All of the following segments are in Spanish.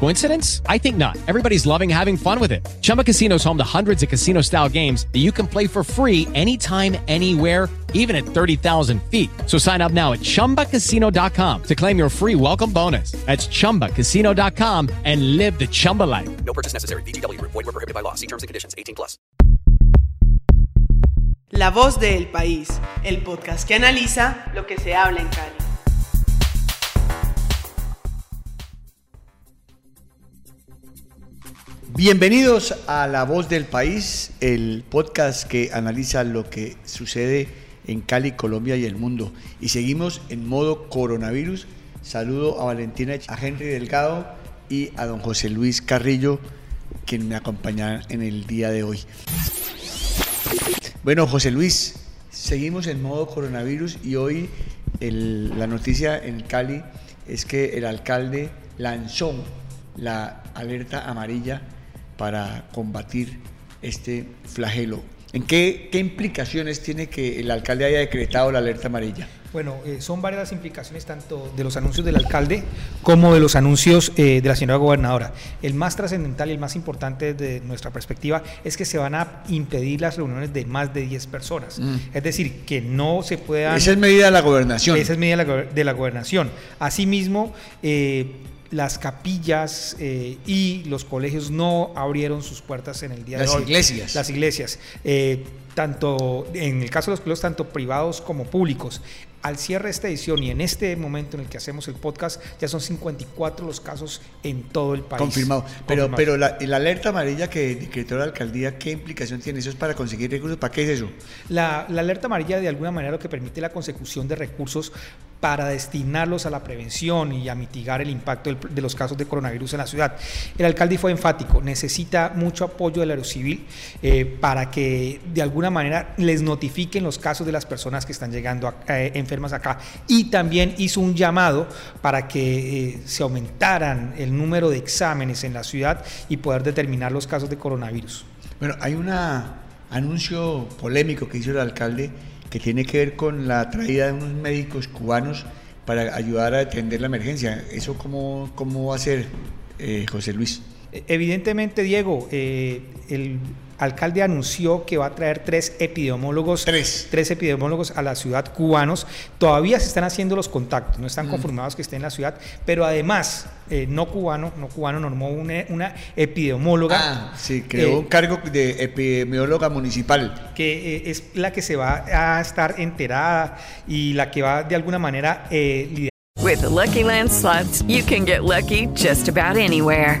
Coincidence? I think not. Everybody's loving having fun with it. Chumba Casino is home to hundreds of casino style games that you can play for free anytime, anywhere even at 30,000 feet. So sign up now at ChumbaCasino.com to claim your free welcome bonus. That's ChumbaCasino.com and live the Chumba life. No purchase necessary. VGW. Void were prohibited by law. See terms and conditions. 18 plus. La voz del país, el podcast que analiza lo que se habla en Cali. Bienvenidos a La Voz del País, el podcast que analiza lo que sucede en Cali, Colombia y el mundo. Y seguimos en modo coronavirus. Saludo a Valentina, a Henry Delgado y a don José Luis Carrillo, quien me acompaña en el día de hoy. Bueno, José Luis, seguimos en modo coronavirus y hoy la noticia en Cali es que el alcalde lanzó la alerta amarilla para combatir este flagelo. ¿En qué, qué implicaciones tiene que el alcalde haya decretado la alerta amarilla? Bueno, eh, son varias las implicaciones tanto de los anuncios del alcalde como de los anuncios eh, de la señora gobernadora. El más trascendental y el más importante desde nuestra perspectiva es que se van a impedir las reuniones de más de 10 personas. Es decir, que no se puedan... Esa es medida de la gobernación. Esa es medida de la, go- de la gobernación. Asimismo, eh, las capillas eh, y los colegios no abrieron sus puertas en el día Las de hoy. iglesias. Las iglesias. eh, tanto en el caso de los colegios, tanto privados como públicos. Al cierre de esta edición y en este momento en el que hacemos el podcast, ya son 54 los casos en todo el país. Confirmado. Pero, Confirmado. pero la, la alerta amarilla que decretó la alcaldía, ¿qué implicación tiene? ¿Eso es para conseguir recursos? ¿Para qué es eso? La, la alerta amarilla de alguna manera lo que permite la consecución de recursos para destinarlos a la prevención y a mitigar el impacto de los casos de coronavirus en la ciudad. El alcalde fue enfático, necesita mucho apoyo del aerocivil eh, para que de alguna manera les notifiquen los casos de las personas que están llegando eh, enfermas acá. Y también hizo un llamado para que eh, se aumentaran el número de exámenes en la ciudad y poder determinar los casos de coronavirus. Bueno, hay un anuncio polémico que hizo el alcalde que tiene que ver con la traída de unos médicos cubanos para ayudar a atender la emergencia. ¿Eso cómo, cómo va a ser, eh, José Luis? Evidentemente, Diego, eh, el alcalde anunció que va a traer tres epidemiólogos, Tres. epidemiólogos a la ciudad cubanos. Todavía se están haciendo los contactos, no están confirmados que estén en la ciudad, pero además, eh, no cubano, no cubano normó una, una epidemióloga. Ah, sí, creó eh, un cargo de epidemióloga municipal. que eh, es la que se va a estar enterada y la que va de alguna manera eh, liderar With the Lucky Land slots, you can get lucky just about anywhere.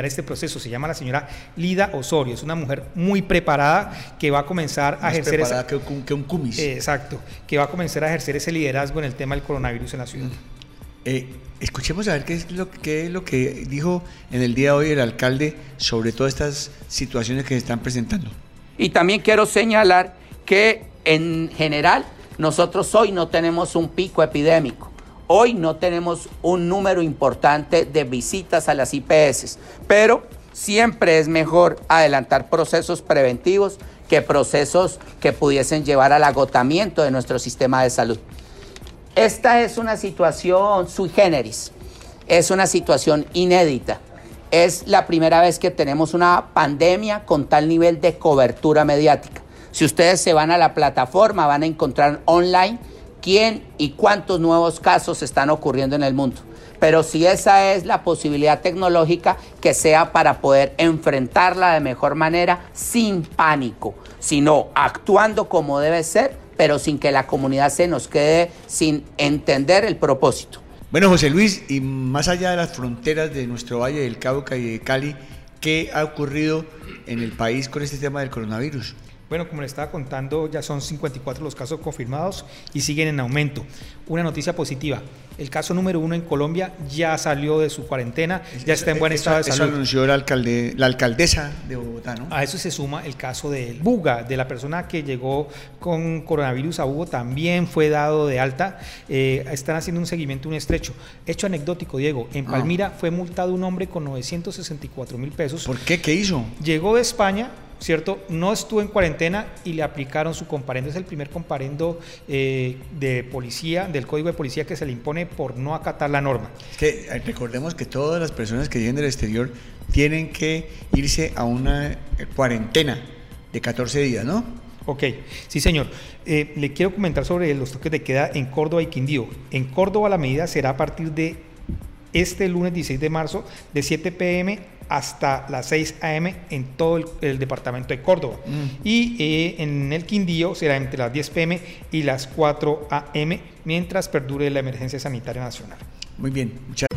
Este proceso. Se llama la señora Lida Osorio. Es una mujer muy preparada que va a comenzar a Más ejercer esa, que, un- que un cumis. Eh, exacto, que va a comenzar a ejercer ese liderazgo en el tema del coronavirus en la ciudad. Eh, escuchemos a ver qué es, lo, qué es lo que dijo en el día de hoy el alcalde sobre todas estas situaciones que se están presentando. Y también quiero señalar que en general nosotros hoy no tenemos un pico epidémico. Hoy no tenemos un número importante de visitas a las IPS, pero siempre es mejor adelantar procesos preventivos que procesos que pudiesen llevar al agotamiento de nuestro sistema de salud. Esta es una situación sui generis, es una situación inédita. Es la primera vez que tenemos una pandemia con tal nivel de cobertura mediática. Si ustedes se van a la plataforma, van a encontrar online quién y cuántos nuevos casos están ocurriendo en el mundo. Pero si esa es la posibilidad tecnológica, que sea para poder enfrentarla de mejor manera, sin pánico, sino actuando como debe ser, pero sin que la comunidad se nos quede sin entender el propósito. Bueno, José Luis, y más allá de las fronteras de nuestro Valle del Cauca y de Cali, ¿qué ha ocurrido en el país con este tema del coronavirus? Bueno, como le estaba contando, ya son 54 los casos confirmados y siguen en aumento. Una noticia positiva, el caso número uno en Colombia ya salió de su cuarentena, ya está en buen estado de salud. Eso anunció la, alcalde, la alcaldesa de Bogotá, ¿no? A eso se suma el caso de Buga, de la persona que llegó con coronavirus a Hugo, también fue dado de alta. Eh, están haciendo un seguimiento, un estrecho. Hecho anecdótico, Diego, en Ah. Palmira fue multado un hombre con 964 mil pesos. ¿Por qué? ¿Qué hizo? Llegó de España, ¿cierto? No estuvo en cuarentena y le aplicaron su comparendo. Es el primer comparendo eh, de policía, del código de policía que se le impone por no acatar la norma. Es que eh, recordemos que todas las personas que vienen del exterior tienen que irse a una eh, cuarentena de 14 días, ¿no? Ok, sí señor. Eh, le quiero comentar sobre los toques de queda en Córdoba y Quindío. En Córdoba la medida será a partir de este lunes 16 de marzo de 7 pm hasta las 6 am en todo el, el departamento de Córdoba. Y eh, en el Quindío será entre las 10 pm y las 4 am mientras perdure la emergencia sanitaria nacional. Muy bien. Muchas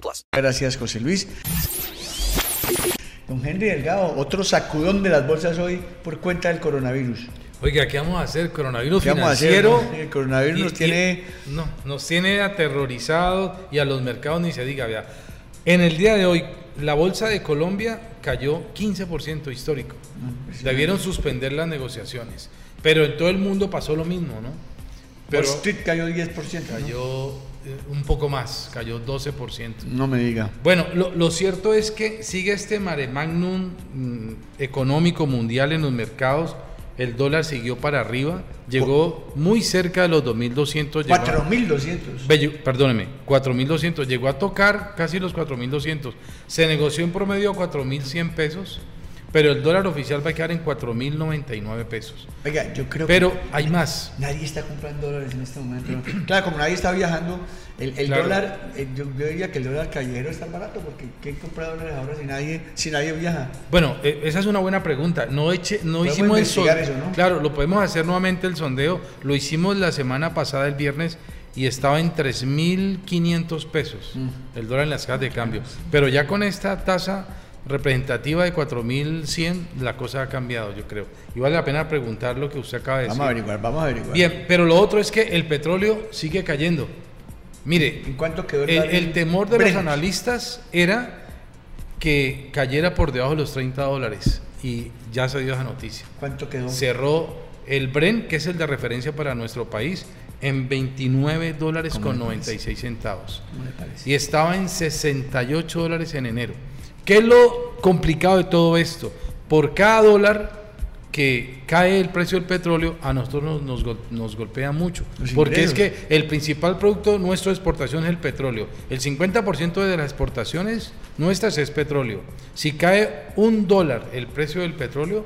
plus. gracias, José Luis. Don Henry Delgado, otro sacudón de las bolsas hoy por cuenta del coronavirus. Oiga, ¿qué vamos a hacer? Coronavirus ¿Qué vamos a hacer, financiero. no? El coronavirus nos tiene- no, nos tiene aterrorizados y a los mercados ni se diga. Vea. En el día de hoy, la bolsa de Colombia cayó 15% histórico. Debieron suspender las negociaciones. Pero en todo el mundo pasó lo mismo, ¿no? Pero Street cayó 10%. ¿no? cayó eh, un poco más, cayó 12%. No me diga. Bueno, lo, lo cierto es que sigue este mare magnum mm, económico mundial en los mercados. El dólar siguió para arriba, llegó muy cerca de los 2.200. llegó a- 4.200. Bello, perdóneme, 4.200. Llegó a tocar casi los 4.200. Se negoció en promedio a 4.100 pesos, pero el dólar oficial va a quedar en 4.099 pesos. Oiga, yo creo Pero que hay más. nadie está comprando dólares en este momento. Claro, como nadie está viajando, el, el Claro. dólar, eh, yo, yo diría que el dólar callejero está barato porque ¿quién compra dólares ahora si nadie, si nadie viaja? Bueno, eh, esa es una buena pregunta. No, eche, no Podemos hicimos el sondeo. Claro, lo podemos hacer nuevamente el sondeo. Lo hicimos la semana pasada, el viernes, y estaba en 3.500 pesos Mm. el dólar en las casas de cambio. Pero ya con esta tasa representativa de 4.100, la cosa ha cambiado, yo creo. Y vale la pena preguntar lo que usted acaba de decir. Vamos a averiguar, vamos a averiguar. Bien, pero lo otro es que el petróleo sigue cayendo. Mire, ¿En cuánto quedó el el, temor de los analistas era que cayera por debajo de los 30 dólares y ya se dio esa noticia. ¿Cuánto quedó? Cerró el Brent, que es el de referencia para nuestro país, en 29 dólares ¿Cómo con le parece? 96 centavos. Y estaba en 68 dólares en enero. ¿Qué es lo complicado de todo esto? Por cada dólar que cae el precio del petróleo, a nosotros nos, nos gol- nos golpea mucho. Los Porque es que el principal producto nuestro de exportación es el petróleo. El 50% de las exportaciones nuestras es petróleo. Si cae un dólar el precio del petróleo,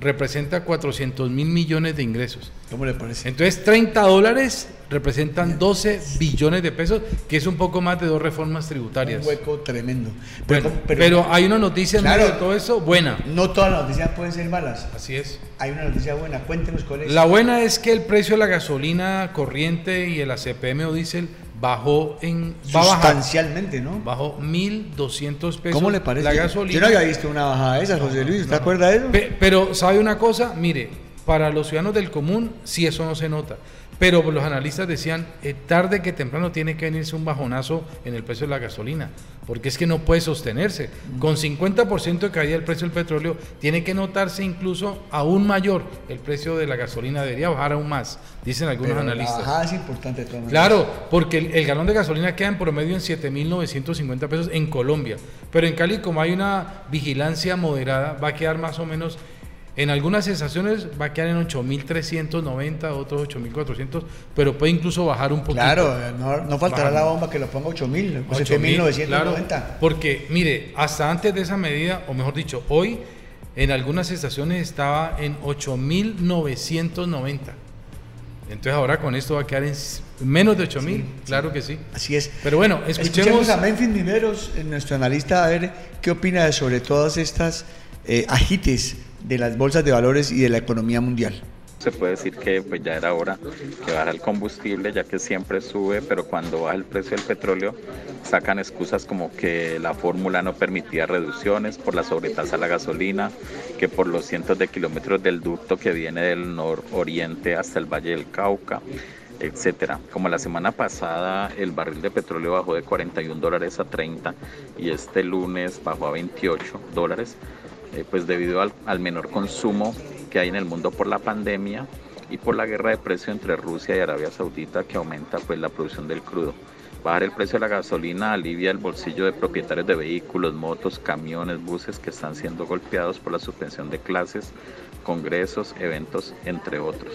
representa 400 mil millones de ingresos. ¿Cómo le parece? Entonces 30 dólares representan 12 billones de pesos, que es un poco más de dos reformas tributarias. Un hueco tremendo. Bueno, pero, hay una noticia en Claro. de todo eso buena. no todas las noticias pueden ser malas. Así es. Hay una noticia buena. Cuéntenos cuál es. La buena es que el precio de la gasolina corriente y el ACPM o diésel bajó en a bajar. Sustancialmente, ¿no? Bajó 1.200 pesos. ¿Cómo le parece? La gasolina. Yo no había visto una bajada de esas, José Luis. ¿Usted acuerda de eso? Pe- pero, ¿sabe una cosa? Mire, para los ciudadanos del común, sí eso no se nota. Pero los analistas decían, eh, tarde que temprano tiene que venirse un bajonazo en el precio de la gasolina, porque es que no puede sostenerse. Con 50% de caída del precio del petróleo, tiene que notarse incluso aún mayor el precio de la gasolina, debería bajar aún más, dicen algunos Pero analistas. La bajada es importante. de. Claro, porque el, el galón de gasolina queda en promedio en 7.950 pesos en Colombia. Pero en Cali, como hay una vigilancia moderada, va a quedar más o menos, en algunas estaciones va a quedar en 8.390, otros 8.400, pero puede incluso bajar un poquito. Claro, no, no faltará la bomba que lo ponga 8.000 o 8.000, 7.990. claro, porque, mire, hasta antes de esa medida, o mejor dicho, hoy en algunas estaciones estaba en 8.990. Entonces ahora con esto va a quedar en menos de 8.000, claro que sí. Así es. Pero bueno, Escuchemos escuchemos a Memphis Niveros, eh, nuestro analista, a ver qué opina sobre todas estas eh, agites de las bolsas de valores y de la economía mundial. Se puede decir que pues ya era hora que baja el combustible, ya que siempre sube, pero cuando baja el precio del petróleo sacan excusas como que la fórmula no permitía reducciones por la sobretasa a la gasolina, que por los cientos de kilómetros del ducto que viene del nororiente hasta el Valle del Cauca, etcétera. Como la semana pasada el barril de petróleo bajó de 41 dólares a 30 y este lunes bajó a 28 dólares, eh, pues debido al, al menor consumo que hay en el mundo por la pandemia y por la guerra de precio entre Rusia y Arabia Saudita que aumenta pues la producción del crudo. Bajar el precio de la gasolina alivia el bolsillo de propietarios de vehículos, motos, camiones, buses que están siendo golpeados por la suspensión de clases, congresos, eventos, entre otros.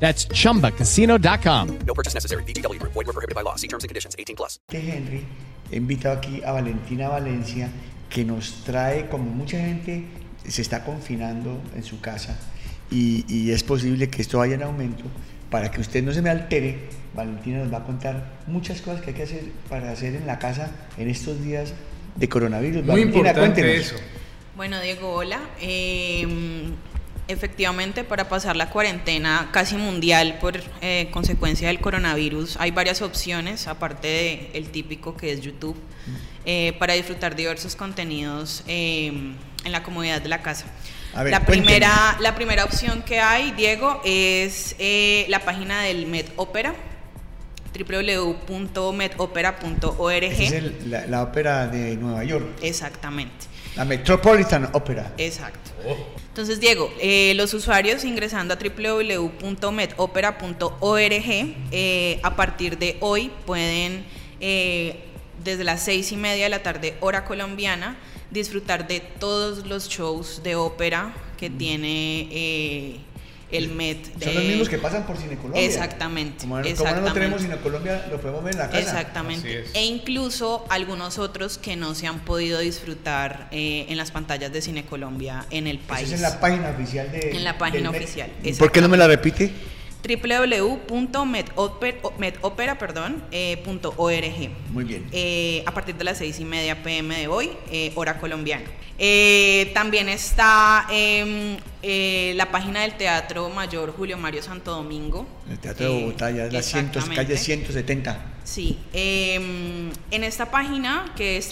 That's chumbacasino.com. No purchase necessary. VGW Group. Void were prohibited by law. See terms and conditions. 18 plus. Henry, he invitado aquí a Valentina Valencia, que nos trae, como mucha gente se está confinando en su casa, y, y es posible que esto vaya en aumento, para que usted no se me altere, Valentina nos va a contar muchas cosas que hay que hacer para hacer en la casa en estos días de coronavirus. Muy Valentina, importante cuéntenos. eso. Bueno, Diego, hola. Eh, efectivamente, para pasar la cuarentena casi mundial por eh, consecuencia del coronavirus, hay varias opciones, aparte del típico que es YouTube, eh, para disfrutar diversos contenidos eh, en la comodidad de la casa. A ver, la, primera, la primera opción que hay, Diego, es eh, la página del Met Opera www.metopera.org. Esa es el- la, la ópera de Nueva York, Exactamente. La Metropolitan Opera. Exacto. Entonces, Diego, eh, los usuarios ingresando a www.metopera.org, eh, a partir de hoy pueden, eh, desde las seis y media de la tarde, hora colombiana, disfrutar de todos los shows de ópera que tiene eh, el Met. Son de- los mismos que pasan por Cine Colombia. Exactamente. Como, no- como no exactamente. tenemos Cine Colombia, lo podemos ver en la casa. Exactamente. E incluso algunos otros que no se han podido disfrutar eh, en las pantallas de Cine Colombia en el Eso país. es en la página oficial de. En la página oficial, ¿Por qué no me la repite? www.metopera.org perdón, eh. Muy bien. Eh, a partir de las seis y media pm de hoy, eh, hora colombiana. Eh, también está em, la página del Teatro Mayor Julio Mario Santo Domingo. El Teatro de Bogotá, ya es la cientos, exactamente. calle 170. Sí, em, en esta página que es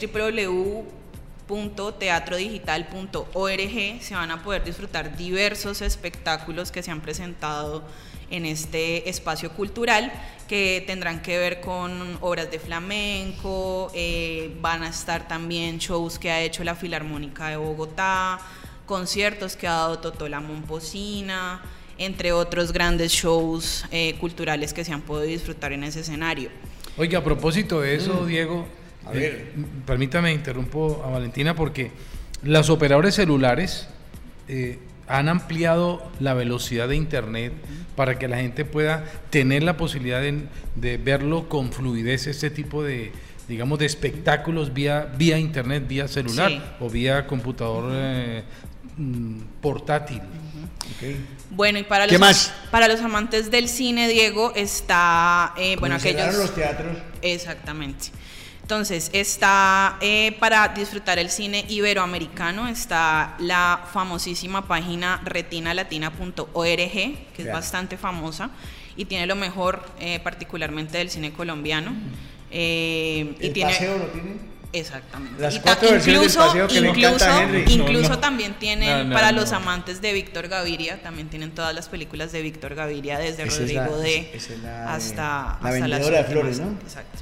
www.teatrodigital.org se van a poder disfrutar diversos espectáculos que se han presentado en este espacio cultural que tendrán que ver con obras de flamenco, eh, van a estar también shows que ha hecho la Filarmónica de Bogotá, conciertos que ha dado Totola Momposina, entre otros grandes shows eh, culturales que se han podido disfrutar en ese escenario. Oiga, a propósito de eso, Diego, A eh, ver. m- permítame interrumpo a Valentina porque los operadores celulares eh, han ampliado la velocidad de internet para que la gente pueda tener la posibilidad de, de verlo con fluidez este tipo de digamos de espectáculos vía vía internet, vía celular Sí. o vía computador eh, mm, portátil. Bueno, y para ¿Qué los, más? para los amantes del cine, Diego, está, eh, bueno, aquellos... los teatros. Exactamente. Entonces, está eh, para disfrutar el cine iberoamericano, está la famosísima página retinalatina.org, que es bastante famosa y tiene lo mejor eh, particularmente del cine colombiano. Eh, y ¿El tiene, paseo lo tiene? Exactamente. Las cuatro versiones del incluso, paseo que incluso, incluso No, no. también tienen No, no, para no. los amantes de Víctor Gaviria, también tienen todas las películas de Víctor Gaviria, desde Esa es la- Rodrigo D la de- hasta, la hasta las vendedora de últimas. flores, ¿no? Exacto.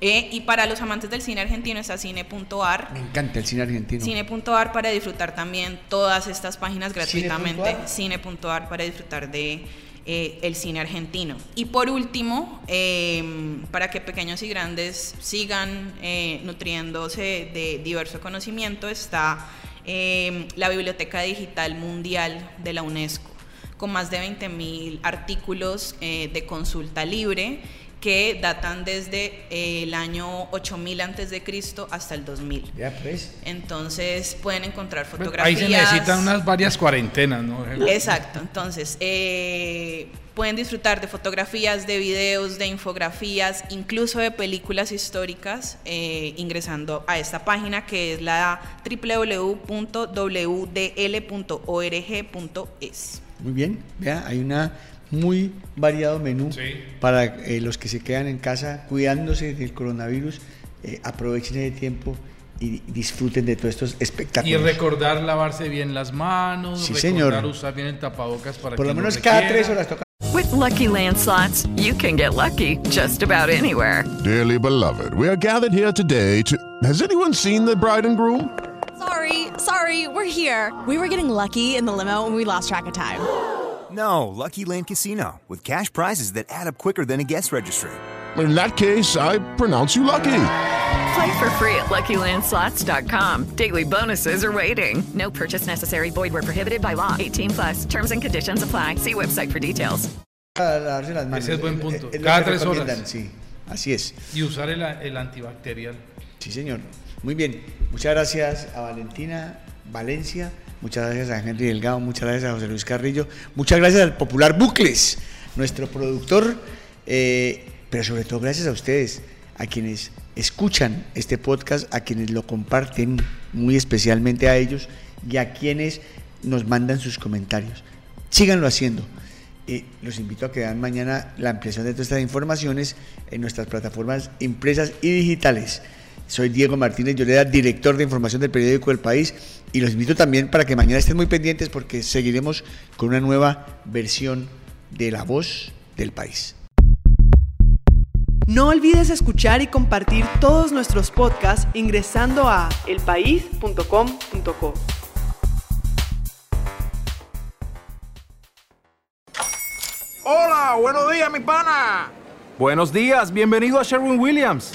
Eh, y para los amantes del cine argentino está cine.ar. Me encanta el cine argentino. Cine.ar para disfrutar también todas estas páginas gratuitamente. ¿Cine.ar? Para disfrutar de eh, el cine argentino. Y por último, eh, para que pequeños y grandes sigan eh, nutriéndose de diverso conocimiento, está eh, la Biblioteca Digital Mundial de la UNESCO, con más de 20.000 artículos de consulta libre que datan desde eh, el año 8000 antes de Cristo hasta el 2000. Ya pues. Entonces pueden encontrar Ahí fotografías. se necesitan unas varias cuarentenas, ¿no? Exacto, entonces eh, pueden disfrutar de fotografías, de videos, de infografías, incluso de películas históricas, eh, ingresando a esta página que es la www.wdl.org.es. Muy bien, vea, hay una muy variado menú para eh, los que se quedan en casa cuidándose del coronavirus. eh, aprovechen ese tiempo y disfruten de todos estos Y espectáculos. recordar lavarse bien las manos, Sí, recordar señor. usar bien el tapabocas para Por lo menos cada tres horas toca. With Lucky Land slots, you can get lucky just about anywhere. Dearly beloved, we are gathered here today to. Has anyone seen the bride and groom? Sorry, sorry, we're here. We were getting lucky in the limo and we lost track of time. No, Lucky Land Casino, with cash prizes that add up quicker than a guest registry. In that case, I pronounce you lucky. Play for free at LuckyLandSlots.com. Daily bonuses are waiting. No purchase necessary. Void were prohibited by law. 18 plus. Terms and conditions apply. See website for details. Para lavarse las manos. Ese es buen punto. Es lo Cada que tres horas. recomiendan, Sí, así es. Y usar el, el antibacterial. Sí, señor. Muy bien. Muchas gracias a Valentina Valencia. Muchas gracias a Henry Delgado. Muchas gracias a José Luis Carrillo. Muchas gracias al popular Bucles, nuestro productor. eh, pero sobre todo gracias a ustedes, a quienes escuchan este podcast, a quienes lo comparten, muy especialmente a ellos, y a quienes nos mandan sus comentarios. Síganlo haciendo. Eh, los invito a que vean mañana la ampliación de todas estas informaciones en nuestras plataformas impresas y digitales. Soy Diego Martínez Lloreda, director de información del periódico El País, y los invito también para que mañana estén muy pendientes porque seguiremos con una nueva versión de La Voz del País. No olvides escuchar y compartir todos nuestros podcasts ingresando a elpaís.com.co. Hola, buenos días, mi pana. Buenos días, bienvenido a Sherwin Williams.